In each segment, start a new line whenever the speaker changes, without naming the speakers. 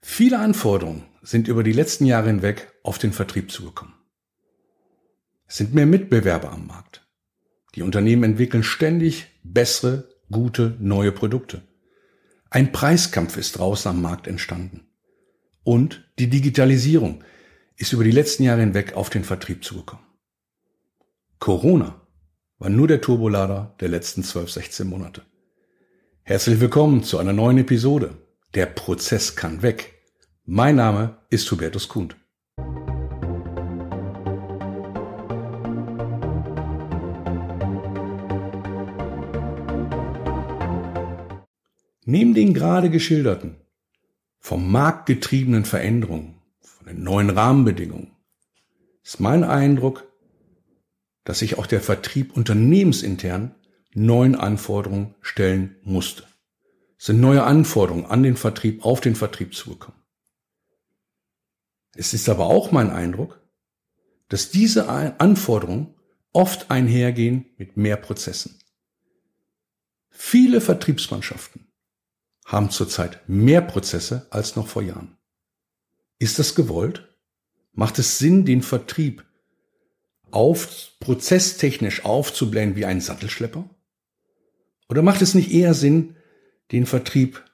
Viele Anforderungen sind über die letzten Jahre hinweg auf den Vertrieb zugekommen. Es sind mehr Mitbewerber am Markt. Die Unternehmen entwickeln ständig bessere, gute, neue Produkte. Ein Preiskampf ist draußen am Markt entstanden. Und die Digitalisierung ist über die letzten Jahre hinweg auf den Vertrieb zugekommen. Corona war nur der Turbolader der letzten 12, 16 Monate. Herzlich willkommen zu einer neuen Episode. Der Prozess kann weg. Mein Name ist Hubertus Kuhn. Neben den gerade geschilderten, vom Markt getriebenen Veränderungen, von den neuen Rahmenbedingungen, ist mein Eindruck, dass sich auch der Vertrieb unternehmensintern neuen Anforderungen stellen musste. Sind neue Anforderungen an den Vertrieb, auf den Vertrieb zugekommen. Es ist aber auch mein Eindruck, dass diese Anforderungen oft einhergehen mit mehr Prozessen. Viele Vertriebsmannschaften haben zurzeit mehr Prozesse als noch vor Jahren. Ist das gewollt? Macht es Sinn, den Vertrieb auf, prozesstechnisch aufzublähen wie ein Sattelschlepper? Oder macht es nicht eher Sinn, den Vertrieb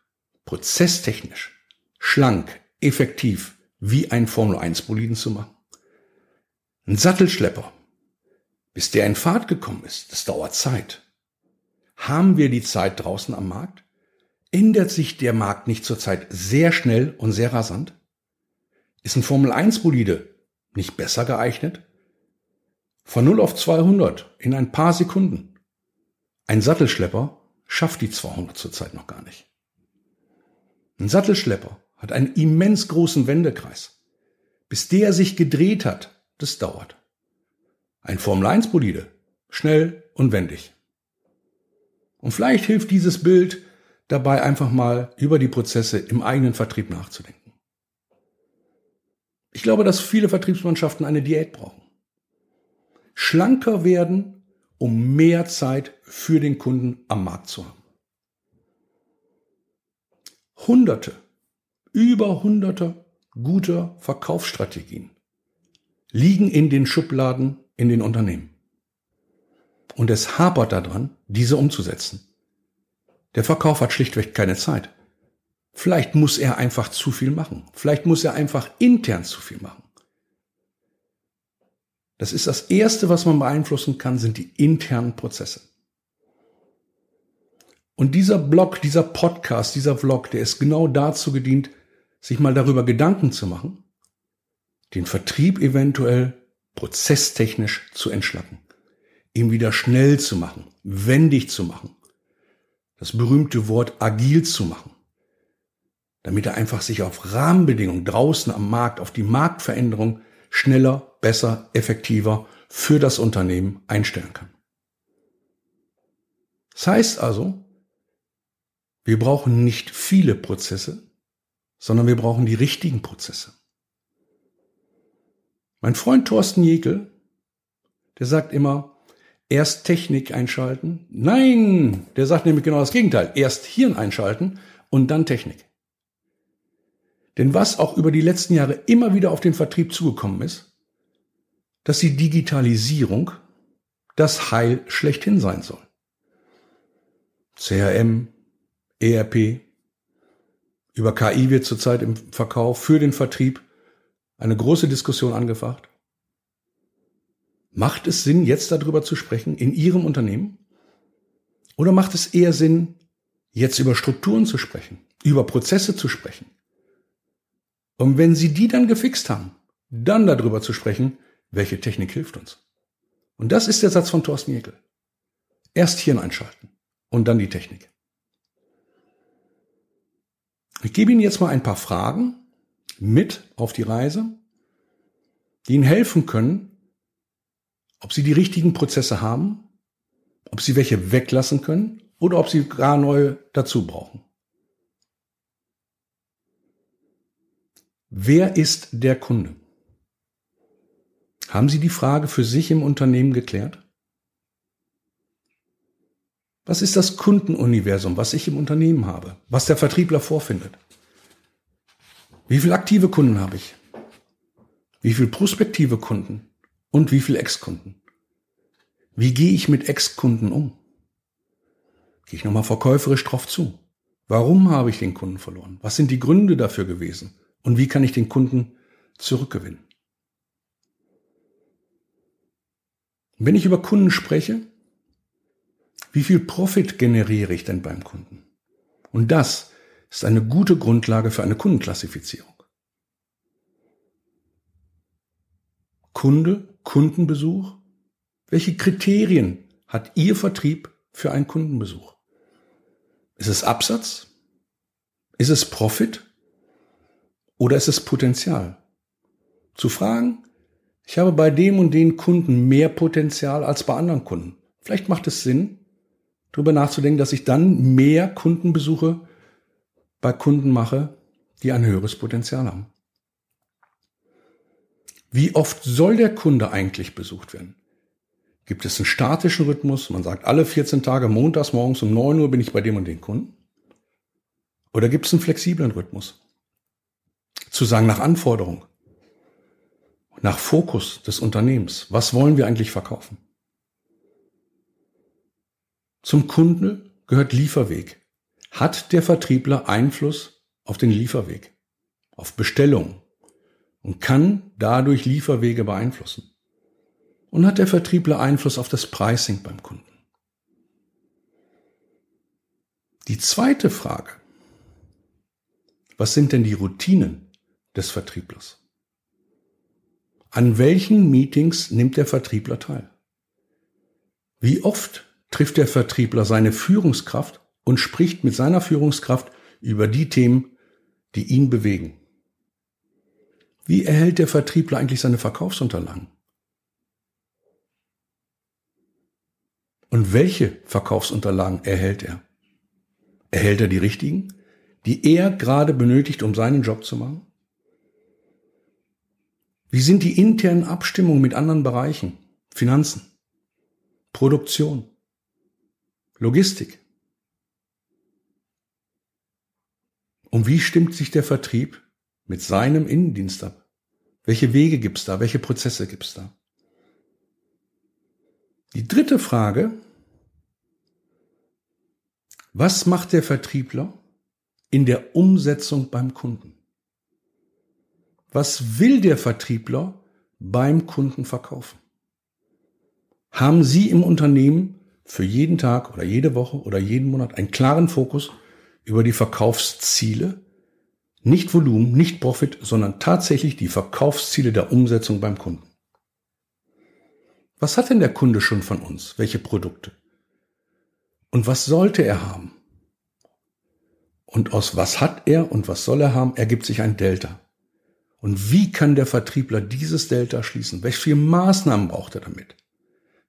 prozesstechnisch schlank, effektiv wie ein Formel 1 Boliden zu machen? Ein Sattelschlepper, bis der in Fahrt gekommen ist, das dauert Zeit. Haben wir die Zeit draußen am Markt? Ändert sich der Markt nicht zurzeit sehr schnell und sehr rasant? Ist ein Formel 1 Bolide nicht besser geeignet? Von 0 auf 200 in ein paar Sekunden. Ein Sattelschlepper schafft die 200 zurzeit noch gar nicht. Ein Sattelschlepper hat einen immens großen Wendekreis. Bis der sich gedreht hat, das dauert. Ein Formel 1 Bolide, schnell und wendig. Und vielleicht hilft dieses Bild dabei einfach mal über die Prozesse im eigenen Vertrieb nachzudenken. Ich glaube, dass viele Vertriebsmannschaften eine Diät brauchen. Schlanker werden, um mehr Zeit für den Kunden am Markt zu haben. Hunderte, über hunderte guter Verkaufsstrategien liegen in den Schubladen in den Unternehmen. Und es hapert daran, diese umzusetzen. Der Verkauf hat schlichtweg keine Zeit. Vielleicht muss er einfach zu viel machen. Vielleicht muss er einfach intern zu viel machen. Das ist das Erste, was man beeinflussen kann, sind die internen Prozesse. Und dieser Blog, dieser Podcast, dieser Vlog, der ist genau dazu gedient, sich mal darüber Gedanken zu machen, den Vertrieb eventuell prozesstechnisch zu entschlacken, ihn wieder schnell zu machen, wendig zu machen, das berühmte Wort agil zu machen, damit er einfach sich auf Rahmenbedingungen draußen am Markt, auf die Marktveränderung schneller, besser, effektiver für das Unternehmen einstellen kann. Das heißt also, wir brauchen nicht viele Prozesse, sondern wir brauchen die richtigen Prozesse. Mein Freund Thorsten Jekel, der sagt immer, erst Technik einschalten. Nein, der sagt nämlich genau das Gegenteil. Erst Hirn einschalten und dann Technik. Denn was auch über die letzten Jahre immer wieder auf den Vertrieb zugekommen ist, dass die Digitalisierung das Heil schlechthin sein soll. CRM, ERP, über KI wird zurzeit im Verkauf für den Vertrieb eine große Diskussion angefacht. Macht es Sinn, jetzt darüber zu sprechen in Ihrem Unternehmen? Oder macht es eher Sinn, jetzt über Strukturen zu sprechen, über Prozesse zu sprechen? Und wenn Sie die dann gefixt haben, dann darüber zu sprechen, welche Technik hilft uns. Und das ist der Satz von Thorsten Jekyll. Erst Hirn einschalten und dann die Technik. Ich gebe Ihnen jetzt mal ein paar Fragen mit auf die Reise, die Ihnen helfen können, ob sie die richtigen Prozesse haben, ob sie welche weglassen können oder ob sie gar neue dazu brauchen. Wer ist der Kunde? Haben Sie die Frage für sich im Unternehmen geklärt? Was ist das Kundenuniversum, was ich im Unternehmen habe, was der Vertriebler vorfindet? Wie viele aktive Kunden habe ich? Wie viele prospektive Kunden? Und wie viele Ex-Kunden? Wie gehe ich mit Ex-Kunden um? Gehe ich nochmal verkäuferisch drauf zu? Warum habe ich den Kunden verloren? Was sind die Gründe dafür gewesen? Und wie kann ich den Kunden zurückgewinnen? Wenn ich über Kunden spreche, wie viel Profit generiere ich denn beim Kunden? Und das ist eine gute Grundlage für eine Kundenklassifizierung. Kunde, Kundenbesuch. Welche Kriterien hat Ihr Vertrieb für einen Kundenbesuch? Ist es Absatz? Ist es Profit? Oder ist es Potenzial? Zu fragen, ich habe bei dem und den Kunden mehr Potenzial als bei anderen Kunden. Vielleicht macht es Sinn, darüber nachzudenken, dass ich dann mehr Kundenbesuche bei Kunden mache, die ein höheres Potenzial haben. Wie oft soll der Kunde eigentlich besucht werden? Gibt es einen statischen Rhythmus? Man sagt, alle 14 Tage montags morgens um 9 Uhr bin ich bei dem und den Kunden. Oder gibt es einen flexiblen Rhythmus? Zu sagen nach Anforderung, nach Fokus des Unternehmens. Was wollen wir eigentlich verkaufen? Zum Kunde gehört Lieferweg. Hat der Vertriebler Einfluss auf den Lieferweg, auf Bestellung und kann dadurch Lieferwege beeinflussen? Und hat der Vertriebler Einfluss auf das Pricing beim Kunden? Die zweite Frage. Was sind denn die Routinen des Vertrieblers? An welchen Meetings nimmt der Vertriebler teil? Wie oft trifft der Vertriebler seine Führungskraft und spricht mit seiner Führungskraft über die Themen, die ihn bewegen. Wie erhält der Vertriebler eigentlich seine Verkaufsunterlagen? Und welche Verkaufsunterlagen erhält er? Erhält er die richtigen, die er gerade benötigt, um seinen Job zu machen? Wie sind die internen Abstimmungen mit anderen Bereichen? Finanzen, Produktion, Logistik. Und wie stimmt sich der Vertrieb mit seinem Innendienst ab? Welche Wege gibt's da? Welche Prozesse gibt's da? Die dritte Frage, was macht der Vertriebler in der Umsetzung beim Kunden? Was will der Vertriebler beim Kunden verkaufen? Haben Sie im Unternehmen für jeden Tag oder jede Woche oder jeden Monat einen klaren Fokus über die Verkaufsziele. Nicht Volumen, nicht Profit, sondern tatsächlich die Verkaufsziele der Umsetzung beim Kunden. Was hat denn der Kunde schon von uns? Welche Produkte? Und was sollte er haben? Und aus was hat er und was soll er haben, ergibt sich ein Delta. Und wie kann der Vertriebler dieses Delta schließen? Welche Maßnahmen braucht er damit?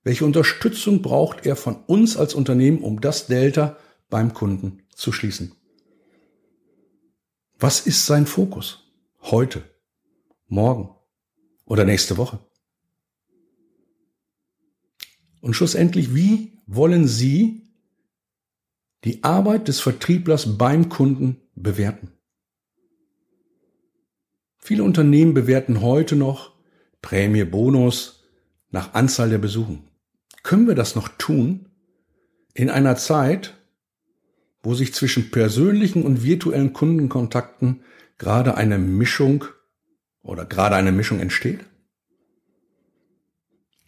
Welche Unterstützung braucht er von uns als Unternehmen, um das Delta beim Kunden zu schließen? Was ist sein Fokus? Heute, morgen oder nächste Woche? Und schlussendlich, wie wollen Sie die Arbeit des Vertrieblers beim Kunden bewerten? Viele Unternehmen bewerten heute noch Prämie, Bonus nach Anzahl der Besuchen. Können wir das noch tun in einer Zeit, wo sich zwischen persönlichen und virtuellen Kundenkontakten gerade eine Mischung oder gerade eine Mischung entsteht?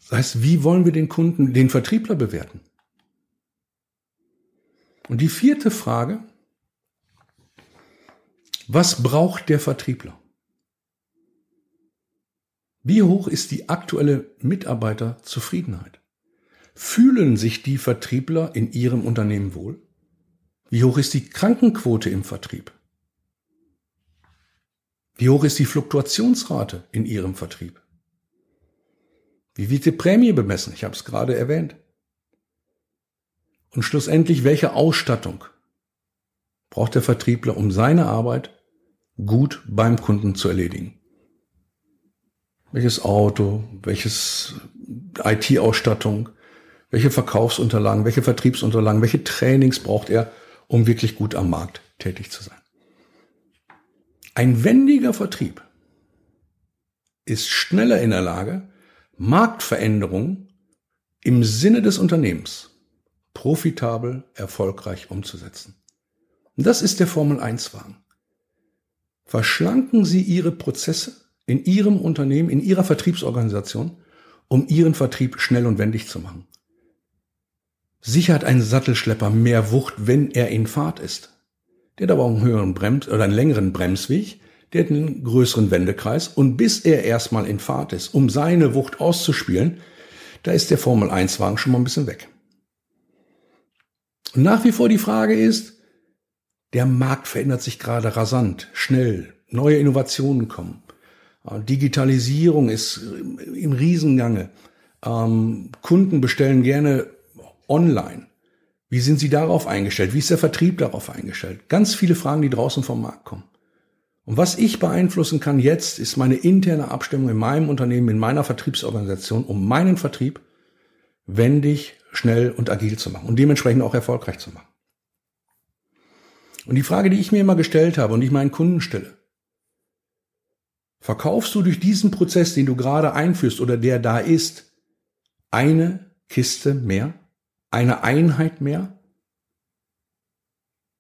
Das heißt, wie wollen wir den Kunden, den Vertriebler bewerten? Und die vierte Frage, was braucht der Vertriebler? Wie hoch ist die aktuelle Mitarbeiterzufriedenheit? Fühlen sich die Vertriebler in ihrem Unternehmen wohl? Wie hoch ist die Krankenquote im Vertrieb? Wie hoch ist die Fluktuationsrate in Ihrem Vertrieb? Wie wird die Prämie bemessen? Ich habe es gerade erwähnt. Und schlussendlich, welche Ausstattung braucht der Vertriebler, um seine Arbeit gut beim Kunden zu erledigen? Welches Auto, welches IT-Ausstattung, welche Verkaufsunterlagen, welche Vertriebsunterlagen, welche Trainings braucht er, um wirklich gut am Markt tätig zu sein. Ein wendiger Vertrieb ist schneller in der Lage, Marktveränderungen im Sinne des Unternehmens profitabel, erfolgreich umzusetzen. Und das ist der Formel 1 Wagen. Verschlanken Sie Ihre Prozesse in Ihrem Unternehmen, in Ihrer Vertriebsorganisation, um Ihren Vertrieb schnell und wendig zu machen. Sicher hat ein Sattelschlepper mehr Wucht, wenn er in Fahrt ist. Der hat aber auch einen höheren Brems oder einen längeren Bremsweg, der hat einen größeren Wendekreis und bis er erstmal in Fahrt ist, um seine Wucht auszuspielen, da ist der Formel 1 Wagen schon mal ein bisschen weg. Und nach wie vor die Frage ist, der Markt verändert sich gerade rasant, schnell, neue Innovationen kommen. Digitalisierung ist im Riesengange. Ähm, Kunden bestellen gerne online. Wie sind Sie darauf eingestellt? Wie ist der Vertrieb darauf eingestellt? Ganz viele Fragen, die draußen vom Markt kommen. Und was ich beeinflussen kann jetzt, ist meine interne Abstimmung in meinem Unternehmen, in meiner Vertriebsorganisation, um meinen Vertrieb wendig, schnell und agil zu machen und dementsprechend auch erfolgreich zu machen. Und die Frage, die ich mir immer gestellt habe und ich meinen Kunden stelle, verkaufst du durch diesen Prozess, den du gerade einführst oder der da ist, eine Kiste mehr? Eine Einheit mehr?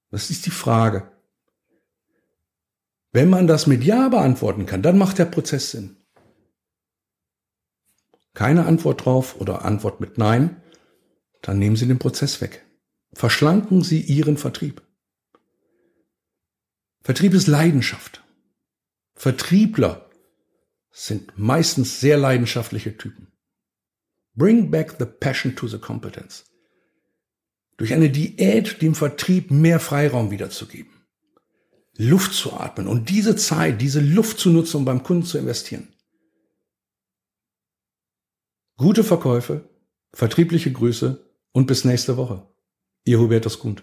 Das ist die Frage. Wenn man das mit Ja beantworten kann, dann macht der Prozess Sinn. Keine Antwort drauf oder Antwort mit Nein, dann nehmen Sie den Prozess weg. Verschlanken Sie Ihren Vertrieb. Vertrieb ist Leidenschaft. Vertriebler sind meistens sehr leidenschaftliche Typen. Bring back the passion to the competence. Durch eine Diät dem Vertrieb mehr Freiraum wiederzugeben. Luft zu atmen und diese Zeit, diese Luft zu nutzen, um beim Kunden zu investieren. Gute Verkäufe, vertriebliche Grüße und bis nächste Woche. Ihr Hubertus Kund.